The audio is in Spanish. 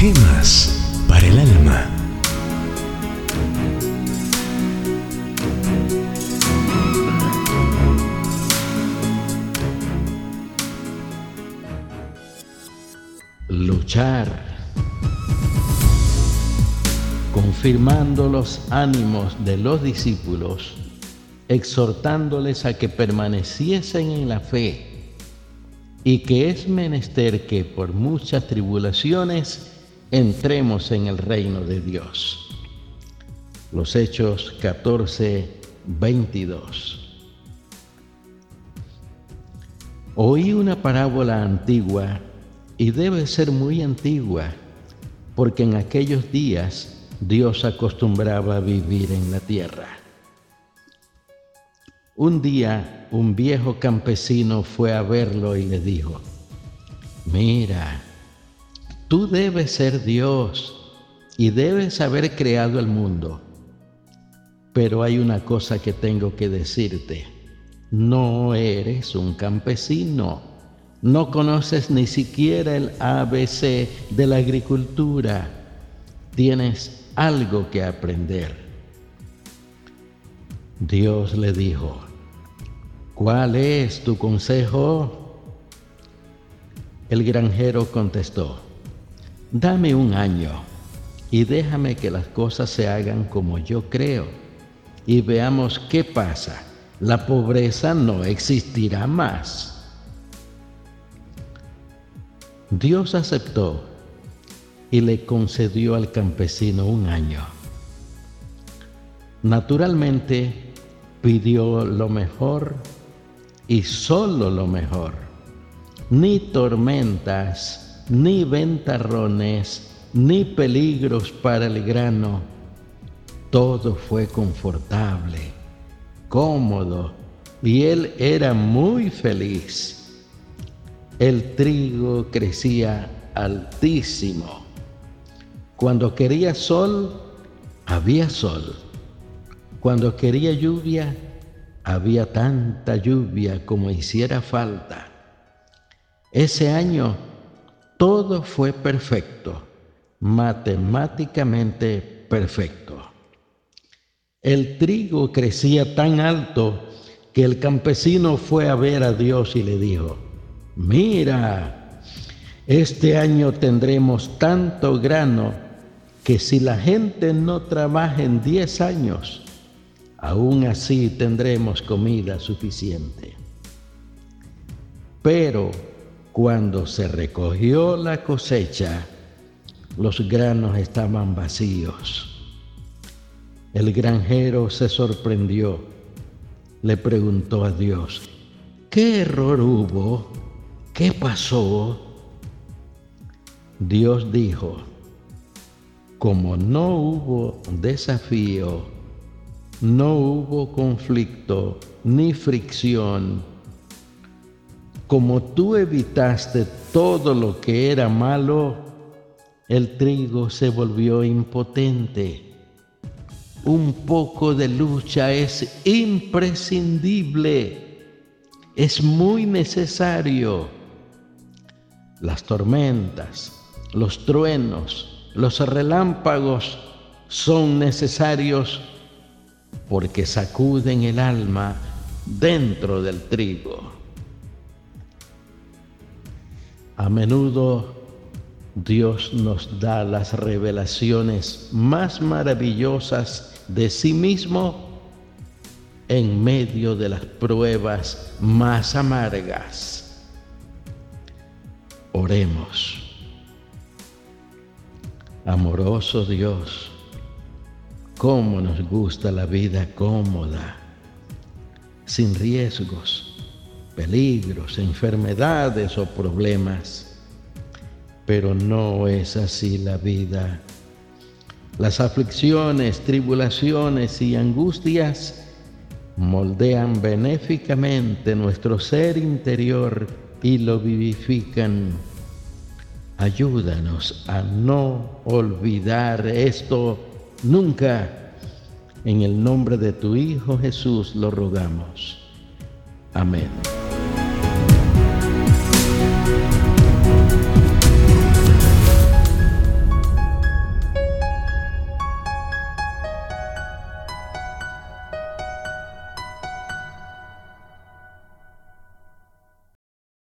Paz para el alma. Luchar confirmando los ánimos de los discípulos, exhortándoles a que permaneciesen en la fe y que es menester que por muchas tribulaciones entremos en el reino de Dios. Los Hechos 14, 22. Oí una parábola antigua y debe ser muy antigua, porque en aquellos días Dios acostumbraba a vivir en la tierra. Un día un viejo campesino fue a verlo y le dijo, mira, tú debes ser Dios y debes haber creado el mundo, pero hay una cosa que tengo que decirte, no eres un campesino, no conoces ni siquiera el ABC de la agricultura, tienes algo que aprender. Dios le dijo, ¿cuál es tu consejo? El granjero contestó, dame un año y déjame que las cosas se hagan como yo creo y veamos qué pasa. La pobreza no existirá más. Dios aceptó y le concedió al campesino un año. Naturalmente pidió lo mejor y solo lo mejor. Ni tormentas, ni ventarrones, ni peligros para el grano. Todo fue confortable, cómodo, y él era muy feliz. El trigo crecía altísimo cuando quería sol, había sol. Cuando quería lluvia, había tanta lluvia como hiciera falta. Ese año todo fue perfecto, matemáticamente perfecto. El trigo crecía tan alto que el campesino fue a ver a Dios y le dijo, mira, este año tendremos tanto grano que si la gente no trabaja en 10 años, aún así tendremos comida suficiente. Pero cuando se recogió la cosecha, los granos estaban vacíos. El granjero se sorprendió, le preguntó a Dios, ¿qué error hubo? ¿Qué pasó? Dios dijo, como no hubo desafío, no hubo conflicto ni fricción, como tú evitaste todo lo que era malo, el trigo se volvió impotente. Un poco de lucha es imprescindible, es muy necesario. Las tormentas, los truenos, los relámpagos son necesarios porque sacuden el alma dentro del trigo. A menudo Dios nos da las revelaciones más maravillosas de sí mismo en medio de las pruebas más amargas. Oremos. Amoroso Dios, cómo nos gusta la vida cómoda, sin riesgos, peligros, enfermedades o problemas. Pero no es así la vida. Las aflicciones, tribulaciones y angustias moldean benéficamente nuestro ser interior y lo vivifican Ayúdanos a no olvidar esto nunca. En el nombre de tu Hijo Jesús lo rogamos. Amén.